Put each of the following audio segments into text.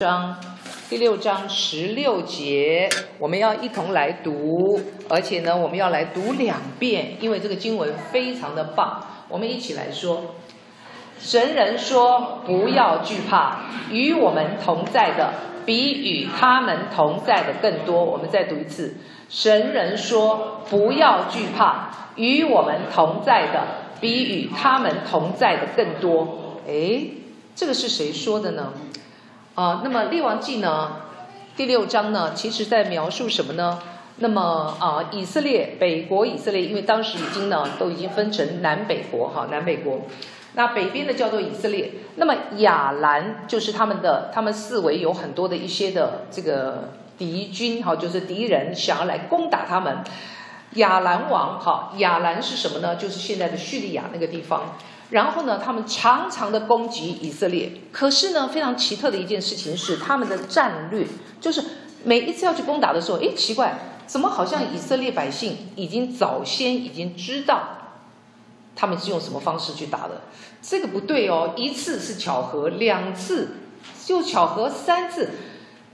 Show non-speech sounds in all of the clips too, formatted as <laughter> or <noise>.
章第六章十六节，我们要一同来读，而且呢，我们要来读两遍，因为这个经文非常的棒。我们一起来说：神人说，不要惧怕，与我们同在的比与他们同在的更多。我们再读一次：神人说，不要惧怕，与我们同在的比与他们同在的更多。哎，这个是谁说的呢？啊，那么《列王记》呢，第六章呢，其实在描述什么呢？那么啊，以色列北国以色列，因为当时已经呢都已经分成南北国哈，南北国。那北边的叫做以色列，那么亚兰就是他们的，他们四围有很多的一些的这个敌军哈，就是敌人想要来攻打他们。亚兰王哈，亚兰是什么呢？就是现在的叙利亚那个地方。然后呢，他们常常的攻击以色列。可是呢，非常奇特的一件事情是，他们的战略就是每一次要去攻打的时候，哎，奇怪，怎么好像以色列百姓已经早先已经知道他们是用什么方式去打的？这个不对哦，一次是巧合，两次就巧合，三次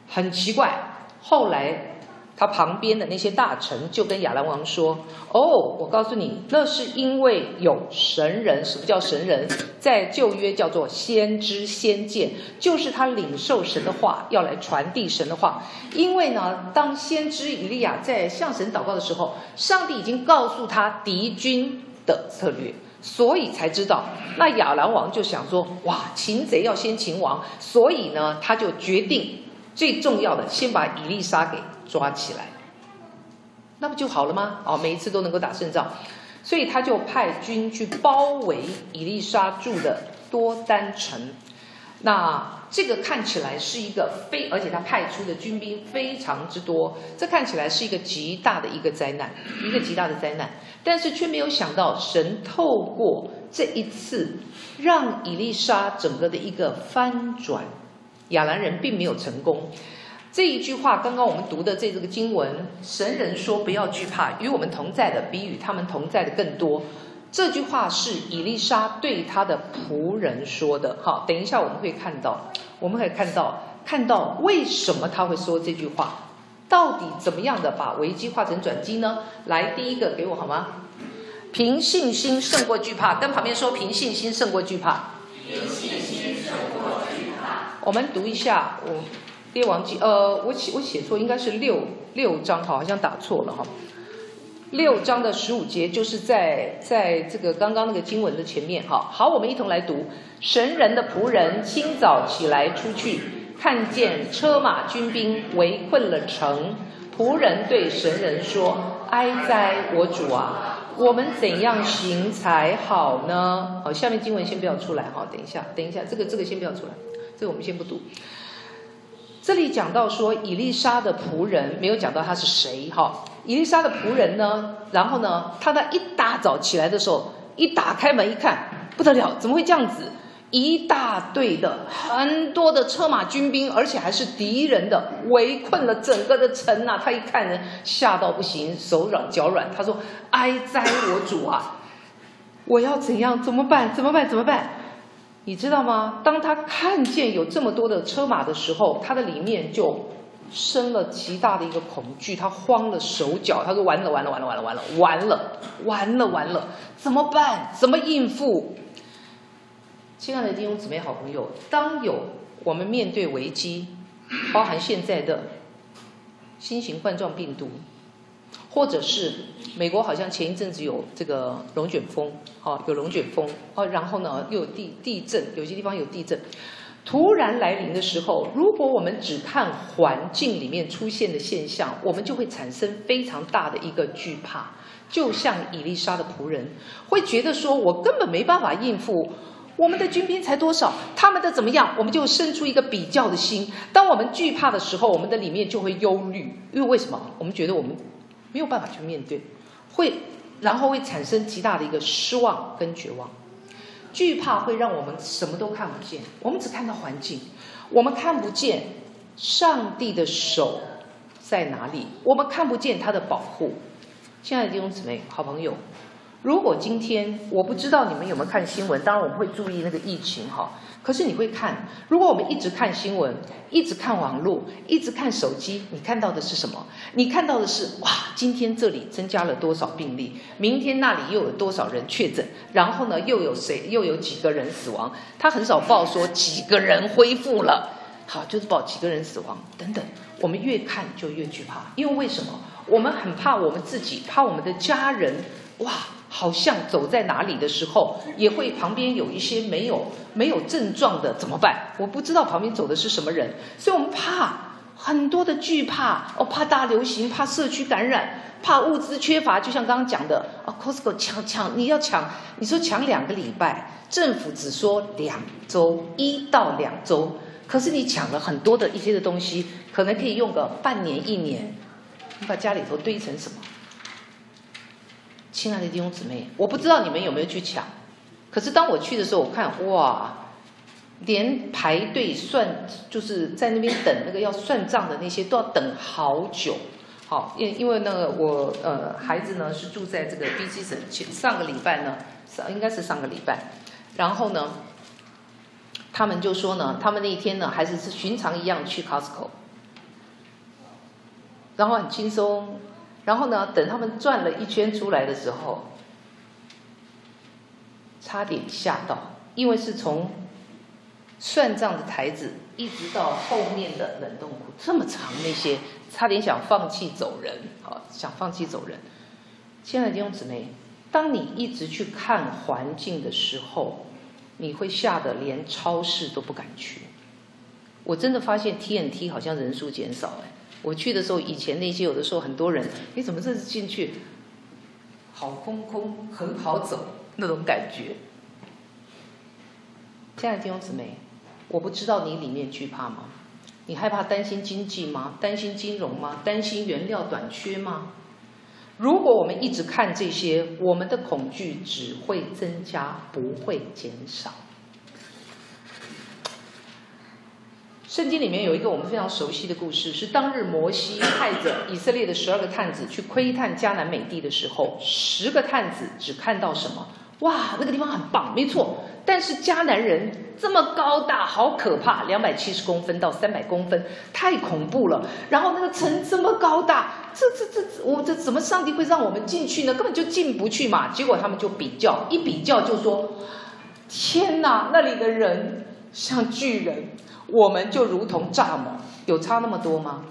很奇怪。后来。他旁边的那些大臣就跟亚兰王说：“哦，我告诉你，那是因为有神人。什么叫神人？在旧约叫做先知先见，就是他领受神的话，要来传递神的话。因为呢，当先知以利亚在向神祷告的时候，上帝已经告诉他敌军的策略，所以才知道。那亚兰王就想说：哇，擒贼要先擒王，所以呢，他就决定最重要的，先把以利沙给。”抓起来，那不就好了吗？哦，每一次都能够打胜仗，所以他就派军去包围以利沙住的多丹城。那这个看起来是一个非，而且他派出的军兵非常之多，这看起来是一个极大的一个灾难，一个极大的灾难。但是却没有想到，神透过这一次，让以利沙整个的一个翻转，亚兰人并没有成功。这一句话，刚刚我们读的这这个经文，神人说不要惧怕，与我们同在的比与他们同在的更多。这句话是以利沙对他的仆人说的。好，等一下我们会看到，我们会看到，看到为什么他会说这句话，到底怎么样的把危机化成转机呢？来，第一个给我好吗？凭信心胜过惧怕，跟旁边说凭信心胜过惧怕。凭信心胜过惧怕。我们读一下，我。列王记，呃，我写我写错，应该是六六章，好，好像打错了哈。六章的十五节就是在在这个刚刚那个经文的前面，哈。好，我们一同来读。神人的仆人清早起来出去，看见车马军兵围困了城。仆人对神人说：“哀哉，我主啊，我们怎样行才好呢？”好，下面经文先不要出来哈，等一下，等一下，这个这个先不要出来，这个我们先不读。这里讲到说，以利沙的仆人没有讲到他是谁哈。以利沙的仆人呢，然后呢，他在一大早起来的时候，一打开门一看，不得了，怎么会这样子？一大队的很多的车马军兵，而且还是敌人的，围困了整个的城呐。他一看呢，吓到不行，手软脚软。他说：“哀哉，我主啊，我要怎样？怎么办？怎么办？怎么办？”你知道吗？当他看见有这么多的车马的时候，他的里面就生了极大的一个恐惧，他慌了手脚。他说：“完了，完了，完了，完了，完了，完了，完了，完了，怎么办？怎么应付？”亲爱的弟兄姊妹、好朋友，当有我们面对危机，包含现在的新型冠状病毒。或者是美国好像前一阵子有这个龙卷风，哦，有龙卷风，哦，然后呢又有地地震，有些地方有地震，突然来临的时候，如果我们只看环境里面出现的现象，我们就会产生非常大的一个惧怕，就像以利沙的仆人会觉得说，我根本没办法应付，我们的军兵才多少，他们的怎么样，我们就生出一个比较的心。当我们惧怕的时候，我们的里面就会忧虑，因为为什么？我们觉得我们。没有办法去面对，会，然后会产生极大的一个失望跟绝望，惧怕会让我们什么都看不见，我们只看到环境，我们看不见上帝的手在哪里，我们看不见他的保护。亲爱的弟兄姊妹、好朋友，如果今天我不知道你们有没有看新闻，当然我们会注意那个疫情哈，可是你会看，如果我们一直看新闻，一直看网络，一直看手机，你看到的是什么？你看到的是哇，今天这里增加了多少病例，明天那里又有多少人确诊，然后呢，又有谁，又有几个人死亡？他很少报说几个人恢复了，好，就是报几个人死亡等等。我们越看就越惧怕，因为为什么？我们很怕我们自己，怕我们的家人，哇。好像走在哪里的时候，也会旁边有一些没有没有症状的怎么办？我不知道旁边走的是什么人，所以我们怕很多的惧怕哦，怕大流行，怕社区感染，怕物资缺乏。就像刚刚讲的啊，Costco 抢抢，你要抢，你说抢两个礼拜，政府只说两周，一到两周，可是你抢了很多的一些的东西，可能可以用个半年一年，你把家里头堆成什么？亲爱的弟兄姊妹，我不知道你们有没有去抢，可是当我去的时候，我看哇，连排队算，就是在那边等那个要算账的那些，都要等好久。好，因因为那个我呃孩子呢是住在这个 BC 省，前上个礼拜呢上应该是上个礼拜，然后呢，他们就说呢，他们那一天呢还是是寻常一样去 Costco，然后很轻松。然后呢，等他们转了一圈出来的时候，差点吓到，因为是从算账的台子一直到后面的冷冻库这么长，那些差点想放弃走人，好，想放弃走人。亲爱的弟兄姊妹，当你一直去看环境的时候，你会吓得连超市都不敢去。我真的发现 TNT 好像人数减少，哎。我去的时候，以前那些有的时候很多人，你怎么这次进去，好空空，很好走那种感觉。亲爱的弟兄姊妹，我不知道你里面惧怕吗？你害怕担心经济吗？担心金融吗？担心原料短缺吗？如果我们一直看这些，我们的恐惧只会增加，不会减少。圣经里面有一个我们非常熟悉的故事，是当日摩西派着以色列的十二个探子去窥探迦南美地的时候，十个探子只看到什么？哇，那个地方很棒，没错。但是迦南人这么高大，好可怕，两百七十公分到三百公分，太恐怖了。然后那个城这么高大，这这这我这怎么上帝会让我们进去呢？根本就进不去嘛。结果他们就比较，一比较就说：天哪，那里的人像巨人。我们就如同蚱蜢，有差那么多吗？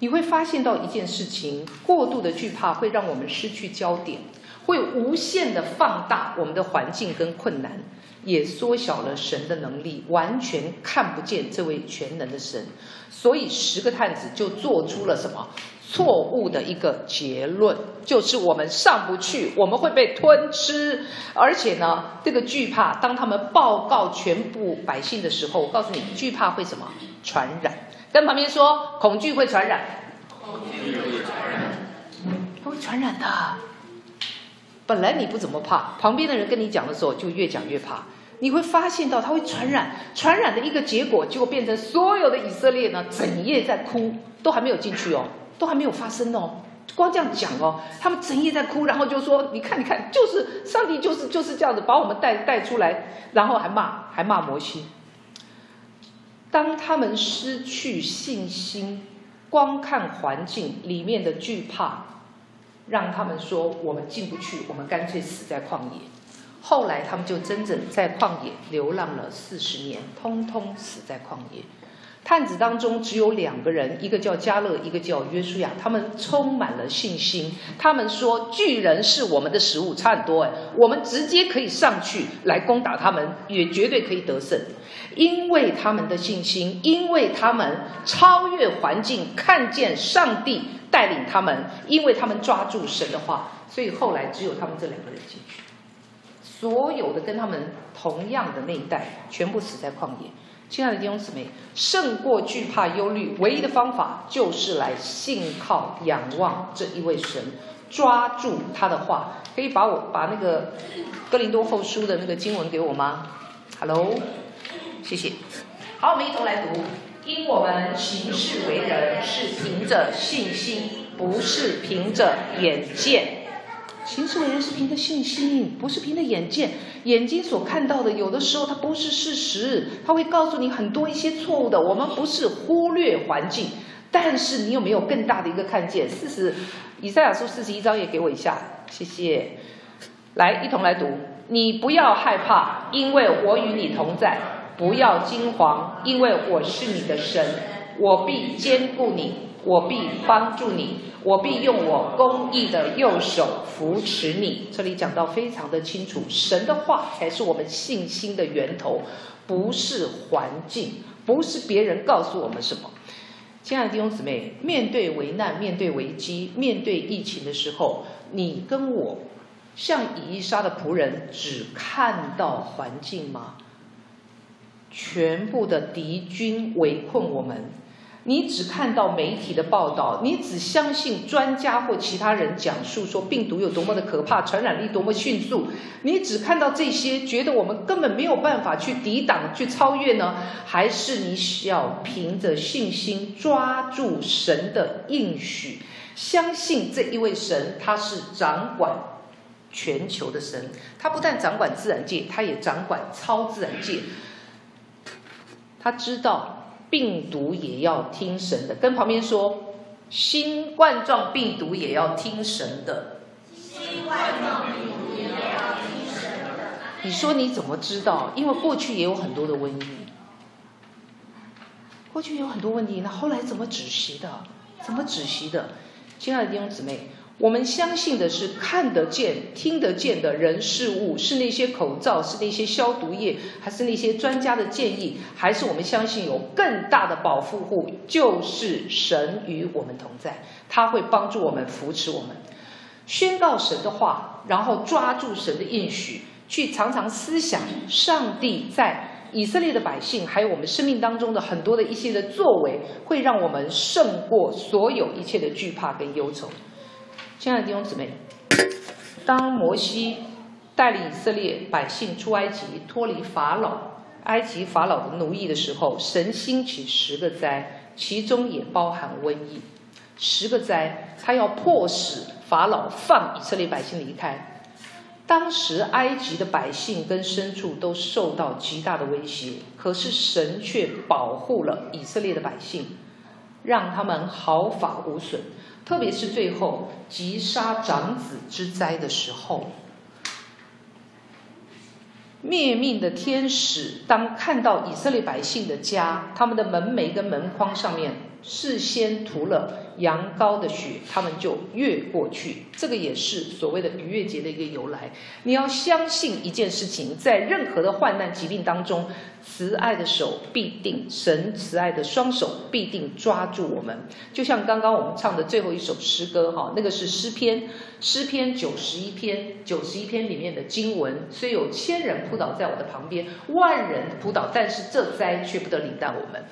你会发现到一件事情：过度的惧怕会让我们失去焦点，会无限的放大我们的环境跟困难，也缩小了神的能力，完全看不见这位全能的神。所以十个探子就做出了什么？错误的一个结论就是我们上不去，我们会被吞吃。而且呢，这个惧怕，当他们报告全部百姓的时候，我告诉你，惧怕会什么？传染。跟旁边说，恐惧会传染。恐惧会传染。会传染的。本来你不怎么怕，旁边的人跟你讲的时候，就越讲越怕。你会发现到它会传染，传染的一个结果，就变成所有的以色列呢，整夜在哭，都还没有进去哦。都还没有发生哦，光这样讲哦，他们整夜在哭，然后就说：“你看，你看，就是上帝，就是就是这样子把我们带带出来，然后还骂，还骂摩西。”当他们失去信心，光看环境里面的惧怕，让他们说：“我们进不去，我们干脆死在旷野。”后来他们就真正在旷野流浪了四十年，通通死在旷野。探子当中只有两个人，一个叫加勒，一个叫约书亚。他们充满了信心。他们说：“巨人是我们的食物，差很多哎，我们直接可以上去来攻打他们，也绝对可以得胜。因为他们的信心，因为他们超越环境，看见上帝带领他们，因为他们抓住神的话，所以后来只有他们这两个人进去。所有的跟他们同样的那一代，全部死在旷野。”亲爱的弟兄姊妹，胜过惧怕、忧虑，唯一的方法就是来信靠、仰望这一位神，抓住他的话。可以把我把那个哥林多后书的那个经文给我吗？Hello，谢谢。好，我们一同来读：因我们行事为人是凭着信心，不是凭着眼见。行事为人是凭着信心，不是凭着眼见。眼睛所看到的，有的时候它不是事实，它会告诉你很多一些错误的。我们不是忽略环境，但是你有没有更大的一个看见？四十，以赛亚书四十一章也给我一下，谢谢。来，一同来读。你不要害怕，因为我与你同在；不要惊慌，因为我是你的神，我必坚固你。我必帮助你，我必用我公义的右手扶持你。这里讲到非常的清楚，神的话才是我们信心的源头，不是环境，不是别人告诉我们什么。亲爱的弟兄姊妹，面对危难、面对危机、面对疫情的时候，你跟我像以利沙的仆人，只看到环境吗？全部的敌军围困我们。你只看到媒体的报道，你只相信专家或其他人讲述说病毒有多么的可怕，传染力多么迅速，你只看到这些，觉得我们根本没有办法去抵挡、去超越呢？还是你需要凭着信心抓住神的应许，相信这一位神他是掌管全球的神，他不但掌管自然界，他也掌管超自然界，他知道。病毒也要听神的，跟旁边说，新冠状病毒也要听神的。新冠状病毒也要听神的。你说你怎么知道？因为过去也有很多的瘟疫，过去有很多问题，那后来怎么止息的？怎么止息的？亲爱的弟兄姊妹。我们相信的是看得见、听得见的人事物，是那些口罩，是那些消毒液，还是那些专家的建议？还是我们相信有更大的保护户，就是神与我们同在，他会帮助我们、扶持我们，宣告神的话，然后抓住神的应许，去常常思想上帝在以色列的百姓，还有我们生命当中的很多的一些的作为，会让我们胜过所有一切的惧怕跟忧愁。亲爱的弟兄姊妹，当摩西带领以色列百姓出埃及，脱离法老、埃及法老的奴役的时候，神兴起十个灾，其中也包含瘟疫。十个灾，他要迫使法老放以色列百姓离开。当时埃及的百姓跟牲畜都受到极大的威胁，可是神却保护了以色列的百姓，让他们毫发无损。特别是最后击杀长子之灾的时候，灭命的天使当看到以色列百姓的家，他们的门楣跟门框上面事先涂了。羊羔的血，他们就越过去。这个也是所谓的逾越节的一个由来。你要相信一件事情，在任何的患难疾病当中，慈爱的手必定，神慈爱的双手必定抓住我们。就像刚刚我们唱的最后一首诗歌，哈，那个是诗篇，诗篇九十一篇，九十一篇里面的经文，虽有千人扑倒在我的旁边，万人扑倒，但是这灾却不得临到我们。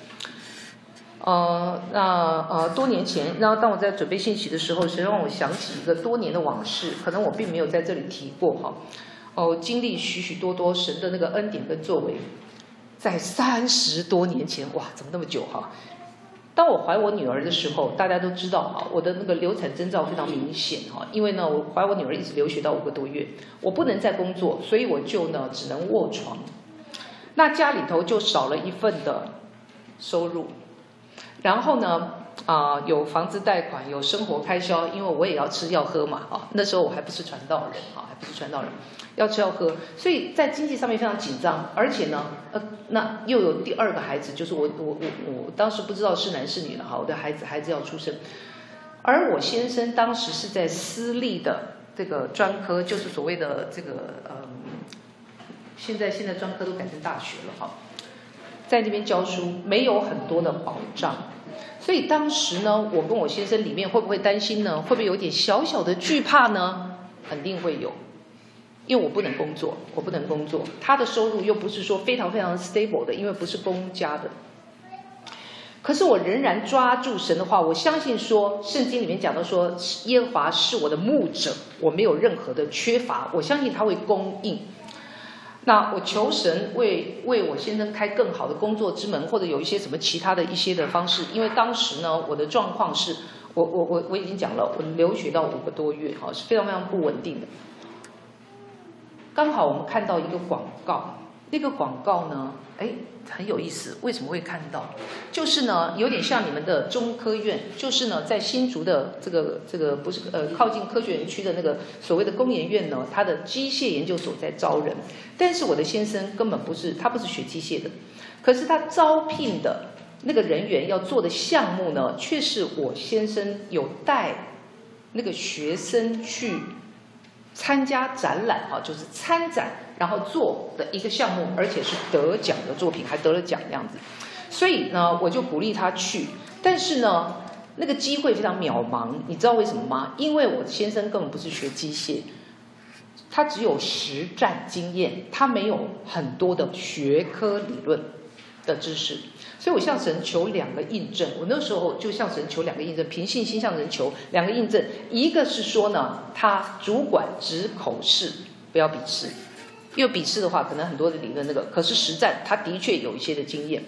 呃，那呃，多年前，然后当我在准备信息的时候，神让我想起一个多年的往事，可能我并没有在这里提过哈。哦，经历许许多多神的那个恩典跟作为，在三十多年前，哇，怎么那么久哈？当我怀我女儿的时候，大家都知道哈，我的那个流产征兆非常明显哈，因为呢，我怀我女儿一直流血到五个多月，我不能再工作，所以我就呢只能卧床，那家里头就少了一份的收入。然后呢，啊、有房子贷款，有生活开销，因为我也要吃要喝嘛，啊，那时候我还不是传道人，啊，还不是传道人，要吃要喝，所以在经济上面非常紧张，而且呢，呃，那又有第二个孩子，就是我我我我当时不知道是男是女了，哈，我的孩子孩子要出生，而我先生当时是在私立的这个专科，就是所谓的这个，嗯，现在现在专科都改成大学了，哈。在那边教书，没有很多的保障，所以当时呢，我跟我先生里面会不会担心呢？会不会有点小小的惧怕呢？肯定会有，因为我不能工作，我不能工作，他的收入又不是说非常非常 stable 的，因为不是公家的。可是我仍然抓住神的话，我相信说，圣经里面讲到说，耶和华是我的牧者，我没有任何的缺乏，我相信他会供应。那我求神为为我先生开更好的工作之门，或者有一些什么其他的一些的方式，因为当时呢，我的状况是，我我我我已经讲了，我留学到五个多月，哈，是非常非常不稳定的。刚好我们看到一个广告，那个广告呢，哎，很有意思。为什么会看到？就是呢，有点像你们的中科院，就是呢，在新竹的这个这个不是呃靠近科学园区的那个所谓的工研院呢，它的机械研究所在招人。但是我的先生根本不是，他不是学机械的，可是他招聘的那个人员要做的项目呢，却是我先生有带那个学生去。参加展览哈，就是参展，然后做的一个项目，而且是得奖的作品，还得了奖这样子。所以呢，我就鼓励他去。但是呢，那个机会非常渺茫，你知道为什么吗？因为我先生根本不是学机械，他只有实战经验，他没有很多的学科理论的知识。所以我向神求两个印证，我那时候就向神求两个印证，凭信心向神求两个印证。一个是说呢，他主管只口试，不要笔试，因为笔试的话，可能很多的理论那个，可是实战他的确有一些的经验。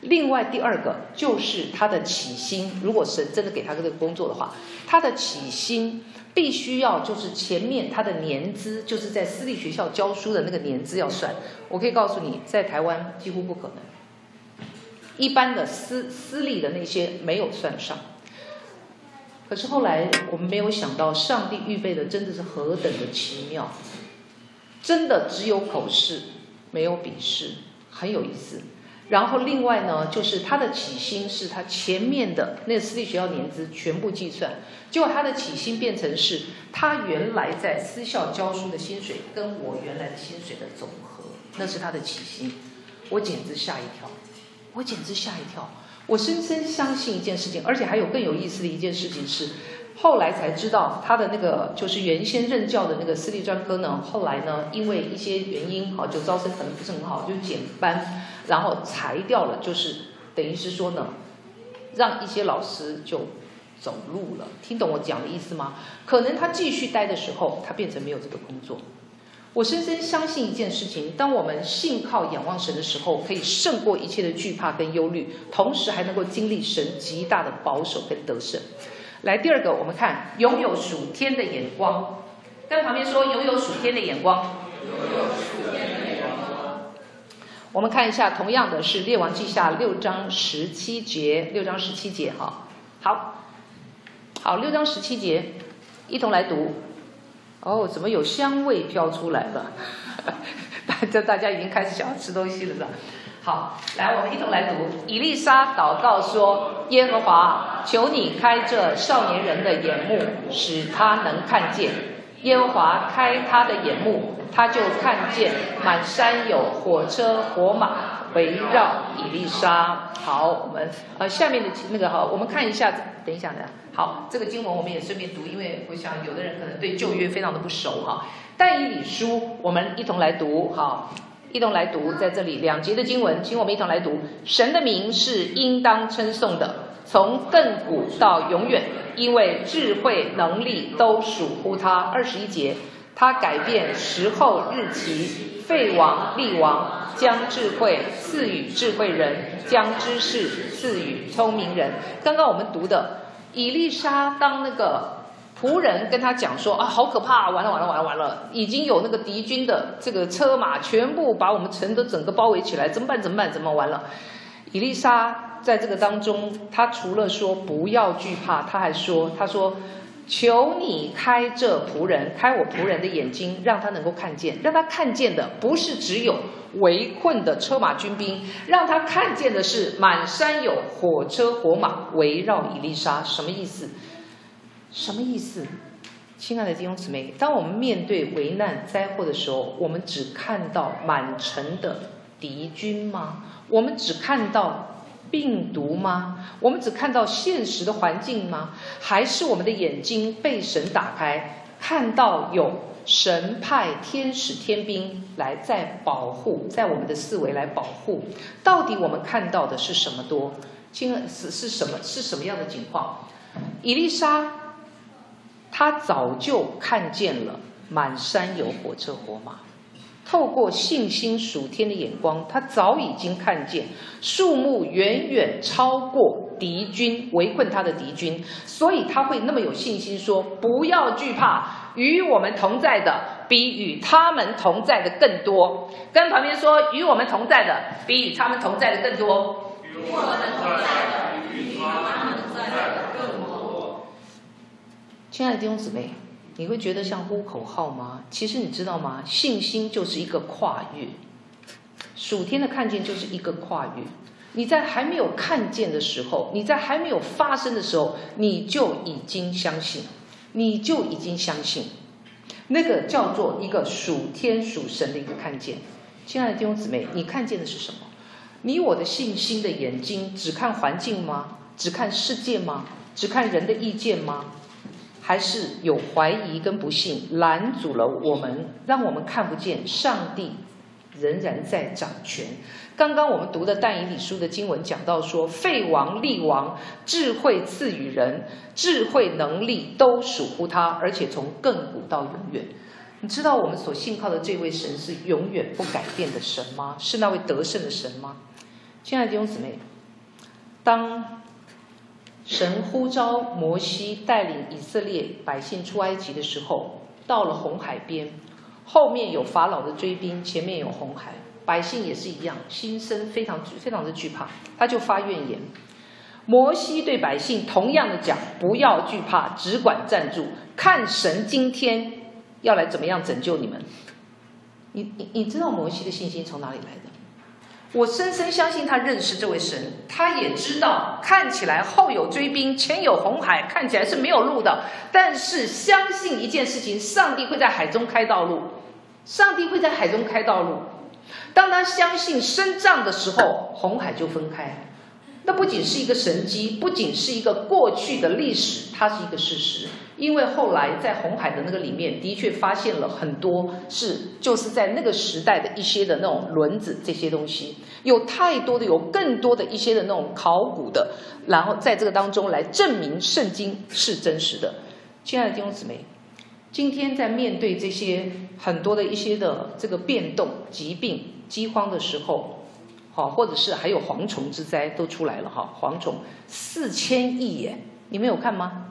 另外第二个就是他的起薪，如果神真的给他这个工作的话，他的起薪必须要就是前面他的年资，就是在私立学校教书的那个年资要算。我可以告诉你，在台湾几乎不可能。一般的私私立的那些没有算上，可是后来我们没有想到，上帝预备的真的是何等的奇妙，真的只有口试，没有笔试，很有意思。然后另外呢，就是他的起薪是他前面的那个私立学校年资全部计算，结果他的起薪变成是他原来在私校教书的薪水跟我原来的薪水的总和，那是他的起薪，我简直吓一跳。我简直吓一跳！我深深相信一件事情，而且还有更有意思的一件事情是，后来才知道他的那个就是原先任教的那个私立专科呢，后来呢因为一些原因，好就招生可能不是很好，就减班，然后裁掉了，就是等于是说呢，让一些老师就走路了。听懂我讲的意思吗？可能他继续待的时候，他变成没有这个工作。我深深相信一件事情：当我们信靠仰望神的时候，可以胜过一切的惧怕跟忧虑，同时还能够经历神极大的保守跟得胜。来，第二个，我们看拥有属天的眼光，跟旁边说拥有属天的眼光。拥有属天的眼光。我们看一下，同样的是列王记下六章十七节，六章十七节，哈，好，好，六章十七节，一同来读。哦，怎么有香味飘出来了？这 <laughs> 大家已经开始想要吃东西了，是吧？好，来，我们一同来读。以利沙祷告说：“耶和华，求你开这少年人的眼目，使他能看见。”耶和华开他的眼目，他就看见满山有火车火马围绕以利沙。好，我们呃下面的那个哈，我们看一下，等一下的。好，这个经文我们也顺便读，因为我想有的人可能对旧约非常的不熟哈。但以理书，我们一同来读，好，一同来读，在这里两节的经文，请我们一同来读。神的名是应当称颂的，从亘古到永远，因为智慧能力都属乎他。二十一节，他改变时候日期，废王立王，将智慧赐予智慧人，将知识赐予聪明人。刚刚我们读的。以丽莎当那个仆人跟他讲说啊，好可怕，完了完了完了完了，已经有那个敌军的这个车马全部把我们城都整个包围起来，怎么办？怎么办？怎么完了？以丽莎在这个当中，他除了说不要惧怕，他还说，他说。求你开这仆人，开我仆人的眼睛，让他能够看见。让他看见的不是只有围困的车马军兵，让他看见的是满山有火车火马围绕伊丽莎。什么意思？什么意思？亲爱的弟兄姊妹，当我们面对危难灾祸的时候，我们只看到满城的敌军吗？我们只看到？病毒吗？我们只看到现实的环境吗？还是我们的眼睛被神打开，看到有神派天使天兵来在保护，在我们的四围来保护？到底我们看到的是什么多？亲爱是是什么？是什么样的情况？伊丽莎，他早就看见了满山有火车火马。透过信心属天的眼光，他早已经看见数目远远超过敌军围困他的敌军，所以他会那么有信心说：“不要惧怕，与我们同在的比与他们同在的更多。”跟旁边说：“与我们同在的比他们同在的更多。”与我们同在的比与他们同在的更多。亲爱的弟兄姊妹。你会觉得像呼口号吗？其实你知道吗？信心就是一个跨越，属天的看见就是一个跨越。你在还没有看见的时候，你在还没有发生的时候，你就已经相信，你就已经相信，那个叫做一个属天属神的一个看见。亲爱的弟兄姊妹，你看见的是什么？你我的信心的眼睛只看环境吗？只看世界吗？只看人的意见吗？还是有怀疑跟不信拦阻了我们，让我们看不见上帝仍然在掌权。刚刚我们读的但以理书的经文讲到说，废王立王，智慧赐予人，智慧能力都属乎他，而且从亘古到永远。你知道我们所信靠的这位神是永远不改变的神吗？是那位得胜的神吗？亲爱的弟兄姊妹，当。神呼召摩西带领以色列百姓出埃及的时候，到了红海边，后面有法老的追兵，前面有红海，百姓也是一样，心生非常非常的惧怕，他就发怨言。摩西对百姓同样的讲：不要惧怕，只管站住，看神今天要来怎么样拯救你们。你你你知道摩西的信心从哪里来的？我深深相信他认识这位神，他也知道看起来后有追兵，前有红海，看起来是没有路的。但是相信一件事情，上帝会在海中开道路，上帝会在海中开道路。当他相信伸杖的时候，红海就分开。那不仅是一个神迹，不仅是一个过去的历史，它是一个事实。因为后来在红海的那个里面，的确发现了很多是就是在那个时代的一些的那种轮子这些东西，有太多的有更多的一些的那种考古的，然后在这个当中来证明圣经是真实的。亲爱的弟兄姊妹，今天在面对这些很多的一些的这个变动、疾病、饥荒的时候，好，或者是还有蝗虫之灾都出来了哈，蝗虫四千亿耶，你们有看吗？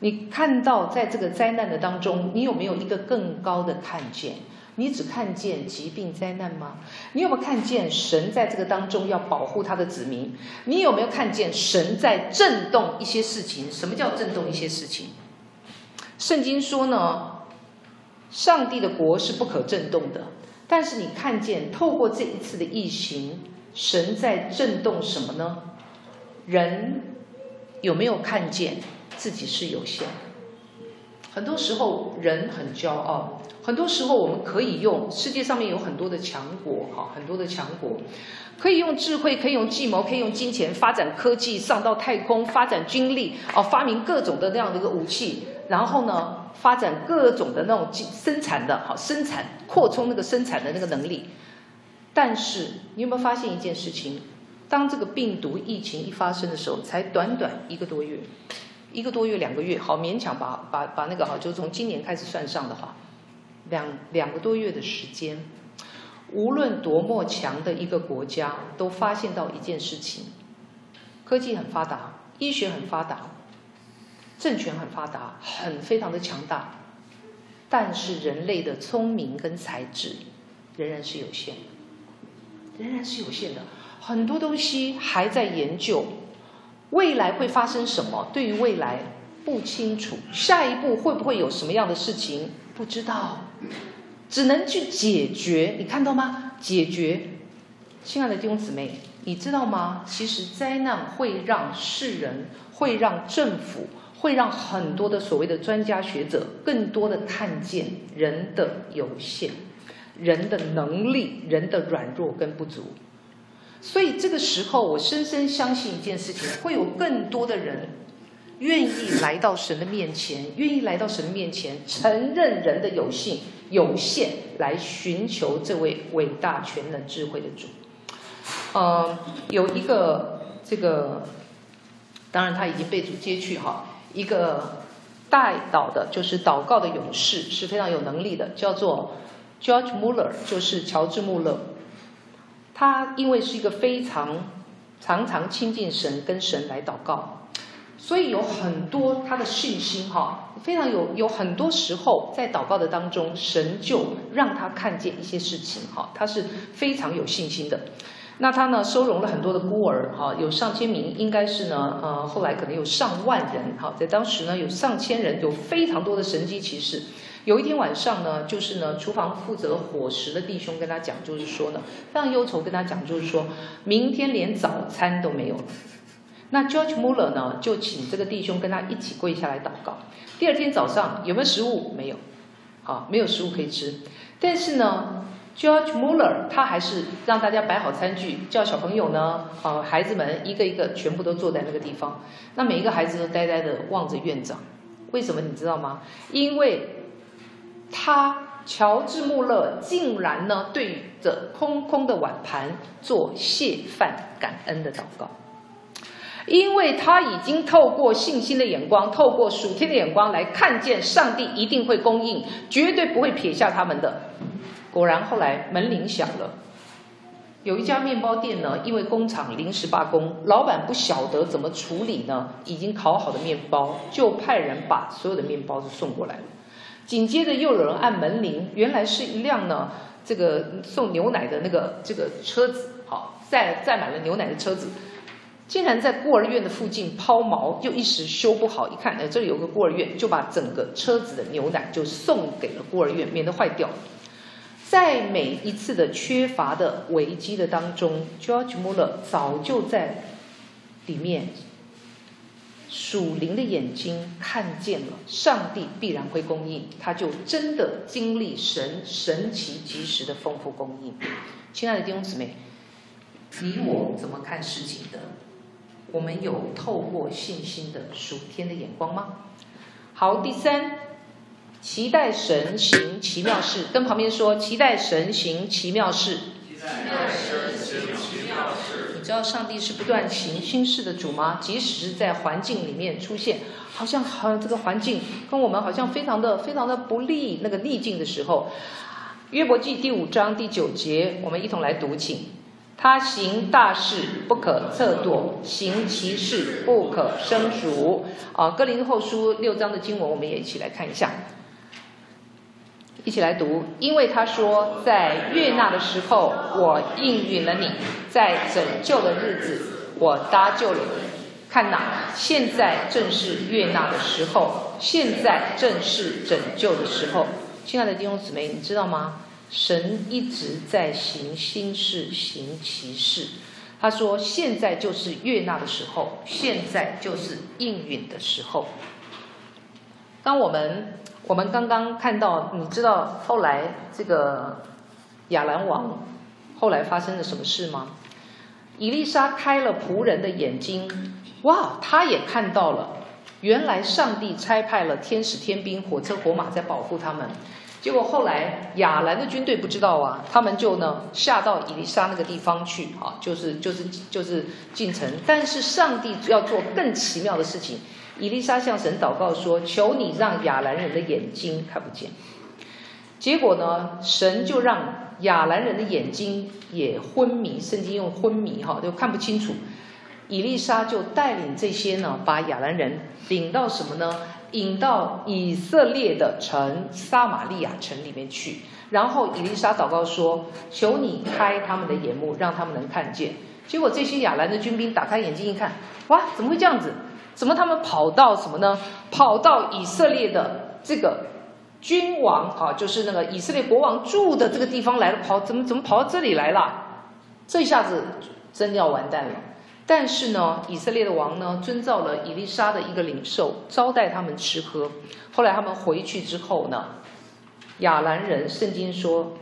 你看到在这个灾难的当中，你有没有一个更高的看见？你只看见疾病灾难吗？你有没有看见神在这个当中要保护他的子民？你有没有看见神在震动一些事情？什么叫震动一些事情？圣经说呢，上帝的国是不可震动的。但是你看见透过这一次的疫情，神在震动什么呢？人有没有看见？自己是有限的，很多时候人很骄傲，很多时候我们可以用世界上面有很多的强国，哈，很多的强国，可以用智慧，可以用计谋，可以用金钱发展科技，上到太空发展军力，哦，发明各种的那样的一个武器，然后呢，发展各种的那种生产的，好生产扩充那个生产的那个能力。但是你有没有发现一件事情？当这个病毒疫情一发生的时候，才短短一个多月。一个多月、两个月，好勉强把把把那个哈，就从今年开始算上的话，两两个多月的时间，无论多么强的一个国家，都发现到一件事情：科技很发达，医学很发达，政权很发达，很非常的强大，但是人类的聪明跟才智仍然是有限的，仍然是有限的，很多东西还在研究。未来会发生什么？对于未来不清楚，下一步会不会有什么样的事情？不知道，只能去解决。你看到吗？解决。亲爱的弟兄姊妹，你知道吗？其实灾难会让世人，会让政府，会让很多的所谓的专家学者，更多的看见人的有限，人的能力，人的软弱跟不足。所以这个时候，我深深相信一件事情：会有更多的人愿意来到神的面前，愿意来到神的面前，承认人的有限、有限，来寻求这位伟大、全能、智慧的主。呃，有一个这个，当然他已经被主接去哈，一个代祷的，就是祷告的勇士，是非常有能力的，叫做 George Muller 就是乔治·穆勒，他因为是一个非常常常亲近神、跟神来祷告，所以有很多他的信心哈，非常有有很多时候在祷告的当中，神就让他看见一些事情哈，他是非常有信心的。那他呢，收容了很多的孤儿哈，有上千名，应该是呢，呃，后来可能有上万人哈，在当时呢，有上千人，有非常多的神迹奇事。有一天晚上呢，就是呢，厨房负责伙食的弟兄跟他讲，就是说呢，非常忧愁，跟他讲，就是说明天连早餐都没有了。那 George Muller 呢，就请这个弟兄跟他一起跪下来祷告。第二天早上有没有食物？没有，好，没有食物可以吃。但是呢，George Muller 他还是让大家摆好餐具，叫小朋友呢，啊，孩子们一个一个全部都坐在那个地方。那每一个孩子都呆呆的望着院长。为什么你知道吗？因为他乔治穆勒竟然呢，对着空空的碗盘做谢饭感恩的祷告，因为他已经透过信心的眼光，透过属天的眼光来看见上帝一定会供应，绝对不会撇下他们的。果然后来门铃响了，有一家面包店呢，因为工厂临时罢工，老板不晓得怎么处理呢，已经烤好的面包，就派人把所有的面包都送过来了。紧接着又有人按门铃，原来是一辆呢，这个送牛奶的那个这个车子，好，载载满了牛奶的车子，竟然在孤儿院的附近抛锚，又一时修不好，一看，哎，这里有个孤儿院，就把整个车子的牛奶就送给了孤儿院，免得坏掉。在每一次的缺乏的危机的当中，George Muller 早就在里面。属灵的眼睛看见了，上帝必然会供应，他就真的经历神神奇及时的丰富供应。亲爱的弟兄姊妹，你我怎么看事情的？我们有透过信心的属天的眼光吗？好，第三，期待神行奇妙事，跟旁边说，期待神行奇妙事。知道上帝是不断行新事的主吗？即使是在环境里面出现，好像好像这个环境跟我们好像非常的非常的不利，那个逆境的时候，约伯记第五章第九节，我们一同来读，请。他行大事不可测度，行其事不可胜数。啊，哥林后书六章的经文，我们也一起来看一下。一起来读，因为他说，在悦纳的时候，我应允了你；在拯救的日子，我搭救了你。看哪，现在正是悦纳的时候，现在正是拯救的时候。亲爱的弟兄姊妹，你知道吗？神一直在行新事，行奇事。他说，现在就是悦纳的时候，现在就是应允的时候。当我们。我们刚刚看到，你知道后来这个亚兰王后来发生了什么事吗？伊丽莎开了仆人的眼睛，哇，他也看到了，原来上帝差派了天使天兵、火车火马在保护他们。结果后来亚兰的军队不知道啊，他们就呢下到伊丽莎那个地方去啊，就是就是就是进城，但是上帝要做更奇妙的事情。以利沙向神祷告说：“求你让亚兰人的眼睛看不见。”结果呢，神就让亚兰人的眼睛也昏迷，圣经用昏迷哈，就看不清楚。以利沙就带领这些呢，把亚兰人领到什么呢？引到以色列的城撒玛利亚城里面去。然后以利沙祷告说：“求你开他们的眼目，让他们能看见。”结果这些亚兰的军兵打开眼睛一看，哇，怎么会这样子？怎么他们跑到什么呢？跑到以色列的这个君王啊，就是那个以色列国王住的这个地方来了。跑怎么怎么跑到这里来了？这一下子真的要完蛋了。但是呢，以色列的王呢，遵照了以利沙的一个领受，招待他们吃喝。后来他们回去之后呢，亚兰人圣经说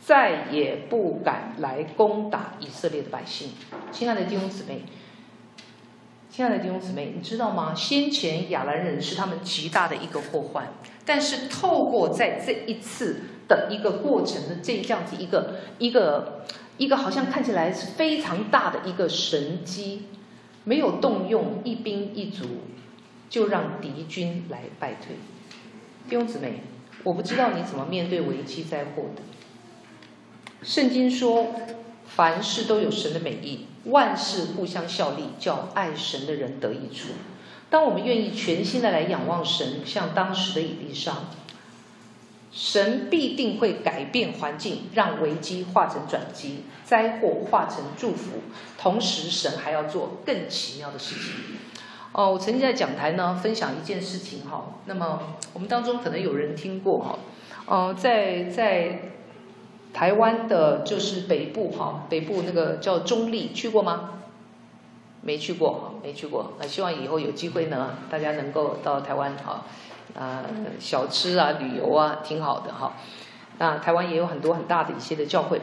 再也不敢来攻打以色列的百姓。亲爱的弟兄姊妹。亲爱的弟兄姊妹，你知道吗？先前亚兰人是他们极大的一个祸患，但是透过在这一次的一个过程的这样子一个一个一个好像看起来是非常大的一个神迹，没有动用一兵一卒，就让敌军来败退。弟兄姊妹，我不知道你怎么面对危机灾祸的。圣经说，凡事都有神的美意，万事互相效力，叫爱神的人得益处。当我们愿意全心的来仰望神，像当时的以利沙，神必定会改变环境，让危机化成转机，灾祸化成祝福。同时，神还要做更奇妙的事情。哦，我曾经在讲台呢分享一件事情哈，那么我们当中可能有人听过哈，呃，在在台湾的就是北部哈，北部那个叫中坜，去过吗？没去过，没去过。那希望以后有机会呢，大家能够到台湾哈，啊，小吃啊，旅游啊，挺好的哈。那台湾也有很多很大的一些的教会。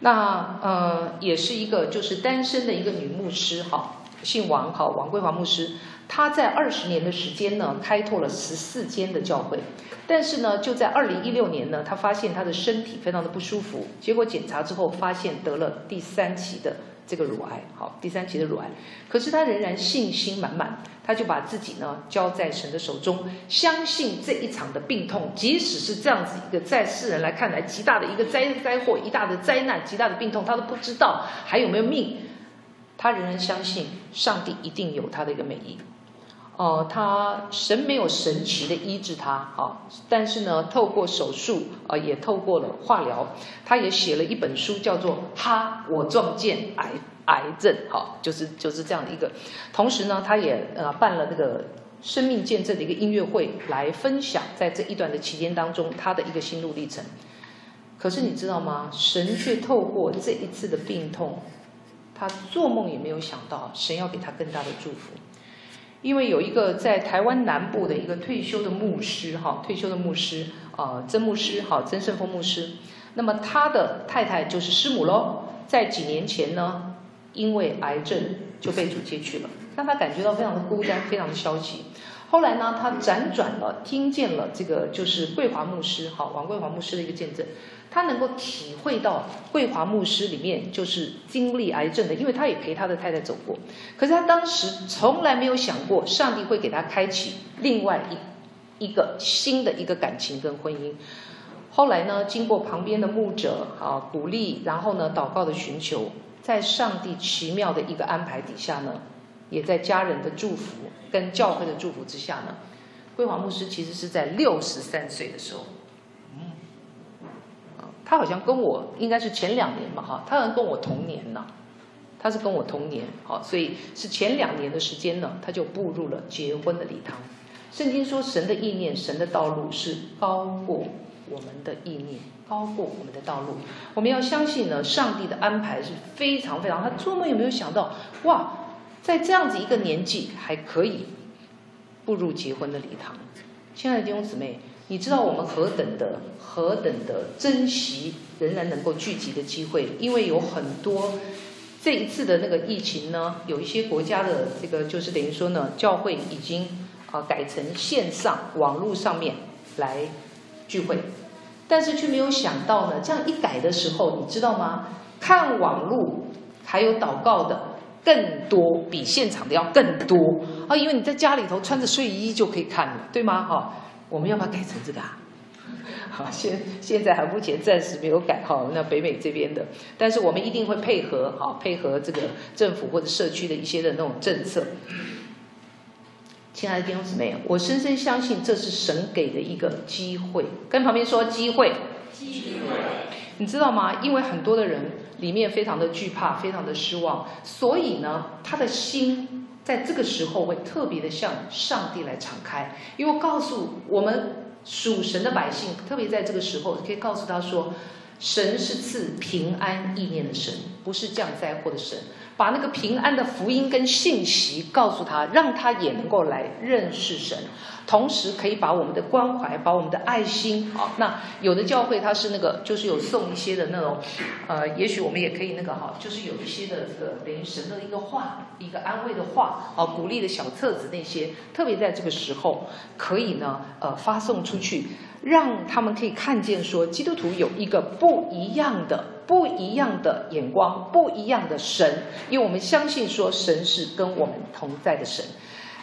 那呃，也是一个就是单身的一个女牧师哈，姓王哈，王桂华牧师。他在二十年的时间呢，开拓了十四间的教会。但是呢，就在二零一六年呢，他发现他的身体非常的不舒服，结果检查之后发现得了第三期的。这个乳癌，好，第三期的乳癌，可是他仍然信心满满，他就把自己呢交在神的手中，相信这一场的病痛，即使是这样子一个在世人来看来极大的一个灾灾祸、一大的灾难、极大的病痛，他都不知道还有没有命，他仍然相信上帝一定有他的一个美意。哦、他神没有神奇的医治他啊，但是呢，透过手术啊、也透过了化疗，他也写了一本书，叫做《哈，我撞见癌癌症》哈，就是就是这样的一个。同时呢，他也呃办了那个生命见证的一个音乐会，来分享在这一段的期间当中他的一个心路历程。可是你知道吗？神却透过这一次的病痛，他做梦也没有想到，神要给他更大的祝福。因为有一个在台湾南部的一个退休的牧师，哈，退休的牧师，呃，曾牧师，哈，曾圣峰牧师。那么他的太太就是师母喽，在几年前呢，因为癌症就被主接去了，让他感觉到非常的孤单，非常的消极。后来呢，他辗转了，听见了这个就是桂华牧师，哈，王桂华牧师的一个见证。他能够体会到桂华牧师里面就是经历癌症的，因为他也陪他的太太走过。可是他当时从来没有想过，上帝会给他开启另外一一个新的一个感情跟婚姻。后来呢，经过旁边的牧者啊鼓励，然后呢祷告的寻求，在上帝奇妙的一个安排底下呢，也在家人的祝福跟教会的祝福之下呢，桂华牧师其实是在六十三岁的时候。嗯他好像跟我应该是前两年吧，哈，他好像跟我同年呢，他是跟我同年，好，所以是前两年的时间呢，他就步入了结婚的礼堂。圣经说，神的意念，神的道路是高过我们的意念，高过我们的道路。我们要相信呢，上帝的安排是非常非常。他做梦有没有想到，哇，在这样子一个年纪还可以步入结婚的礼堂？亲爱的弟兄姊妹。你知道我们何等的何等的珍惜仍然能够聚集的机会，因为有很多这一次的那个疫情呢，有一些国家的这个就是等于说呢，教会已经啊改成线上网络上面来聚会，但是却没有想到呢，这样一改的时候，你知道吗？看网络还有祷告的更多，比现场的要更多啊，因为你在家里头穿着睡衣就可以看了，对吗？哈。我们要不要改成这个啊？好，<laughs> 现现在还目前暂时没有改哈。那北美这边的，但是我们一定会配合哈，配合这个政府或者社区的一些的那种政策。亲爱的弟兄姊妹，我深深相信这是神给的一个机会。跟旁边说机会，机会。你知道吗？因为很多的人里面非常的惧怕，非常的失望，所以呢，他的心。在这个时候会特别的向上帝来敞开，因为告诉我们属神的百姓，特别在这个时候，可以告诉他说，神是赐平安意念的神，不是降灾祸的神。把那个平安的福音跟信息告诉他，让他也能够来认识神。同时可以把我们的关怀，把我们的爱心，啊，那有的教会它是那个，就是有送一些的那种，呃，也许我们也可以那个哈，就是有一些的这个等于神的一个话，一个安慰的话，啊，鼓励的小册子那些，特别在这个时候，可以呢，呃，发送出去，让他们可以看见说，基督徒有一个不一样的、不一样的眼光，不一样的神，因为我们相信说，神是跟我们同在的神。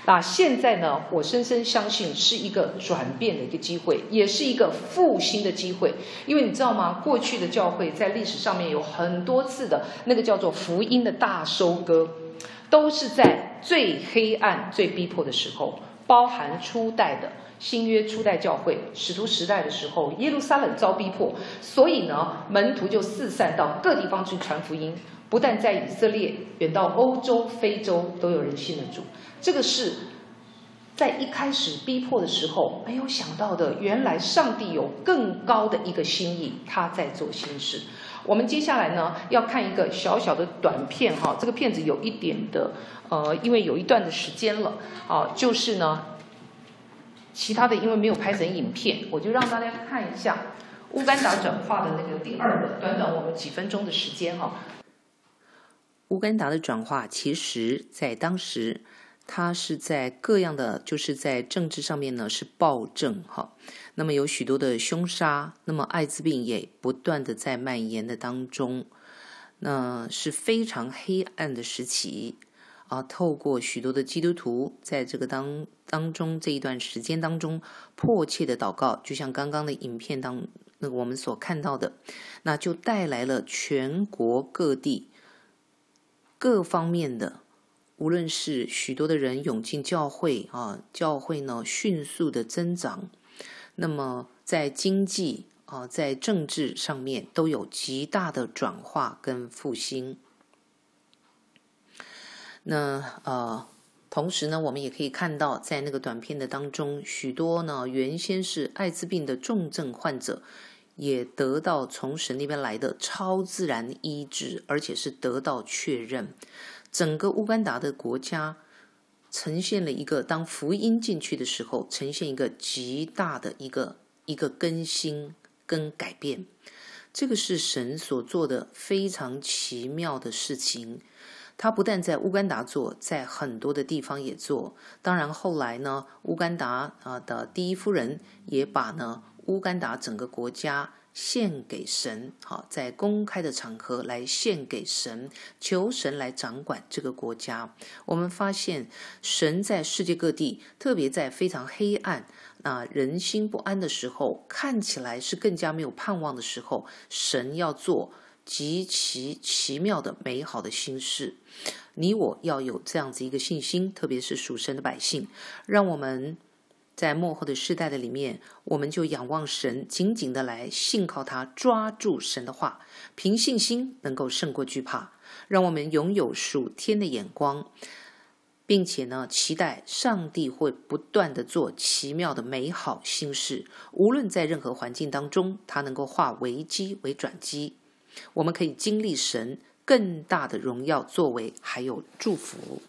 那现在呢，我深深相信是一个转变的一个机会，也是一个复兴的机会。因为你知道吗？过去的教会在历史上面有很多次的那个叫做福音的大收割，都是在最黑暗、最逼迫的时候，包含初代的新约初代教会、使徒时代的时候，耶路撒冷遭逼迫，所以呢，门徒就四散到各地方去传福音。不但在以色列，远到欧洲、非洲都有人信了主。这个是在一开始逼迫的时候没有想到的。原来上帝有更高的一个心意，他在做新事。我们接下来呢，要看一个小小的短片哈。这个片子有一点的呃，因为有一段的时间了啊，就是呢，其他的因为没有拍成影片，我就让大家看一下乌干达转化的那个第二个，短短我们几分钟的时间哈。乌干达的转化，其实在当时，它是在各样的，就是在政治上面呢是暴政哈。那么有许多的凶杀，那么艾滋病也不断的在蔓延的当中，那是非常黑暗的时期啊。透过许多的基督徒在这个当当中这一段时间当中迫切的祷告，就像刚刚的影片当那个我们所看到的，那就带来了全国各地。各方面的，无论是许多的人涌进教会啊，教会呢迅速的增长，那么在经济啊，在政治上面都有极大的转化跟复兴。那呃，同时呢，我们也可以看到，在那个短片的当中，许多呢原先是艾滋病的重症患者。也得到从神那边来的超自然医治，而且是得到确认。整个乌干达的国家呈现了一个，当福音进去的时候，呈现一个极大的一个一个更新跟改变。这个是神所做的非常奇妙的事情。他不但在乌干达做，在很多的地方也做。当然后来呢，乌干达啊的第一夫人也把呢。乌干达整个国家献给神，好，在公开的场合来献给神，求神来掌管这个国家。我们发现神在世界各地，特别在非常黑暗、那人心不安的时候，看起来是更加没有盼望的时候，神要做极其奇妙的美好的心事。你我要有这样子一个信心，特别是属神的百姓，让我们。在幕后的世代的里面，我们就仰望神，紧紧的来信靠他，抓住神的话，凭信心能够胜过惧怕。让我们拥有属天的眼光，并且呢，期待上帝会不断的做奇妙的美好心事。无论在任何环境当中，他能够化危机为转机，我们可以经历神更大的荣耀作为，还有祝福。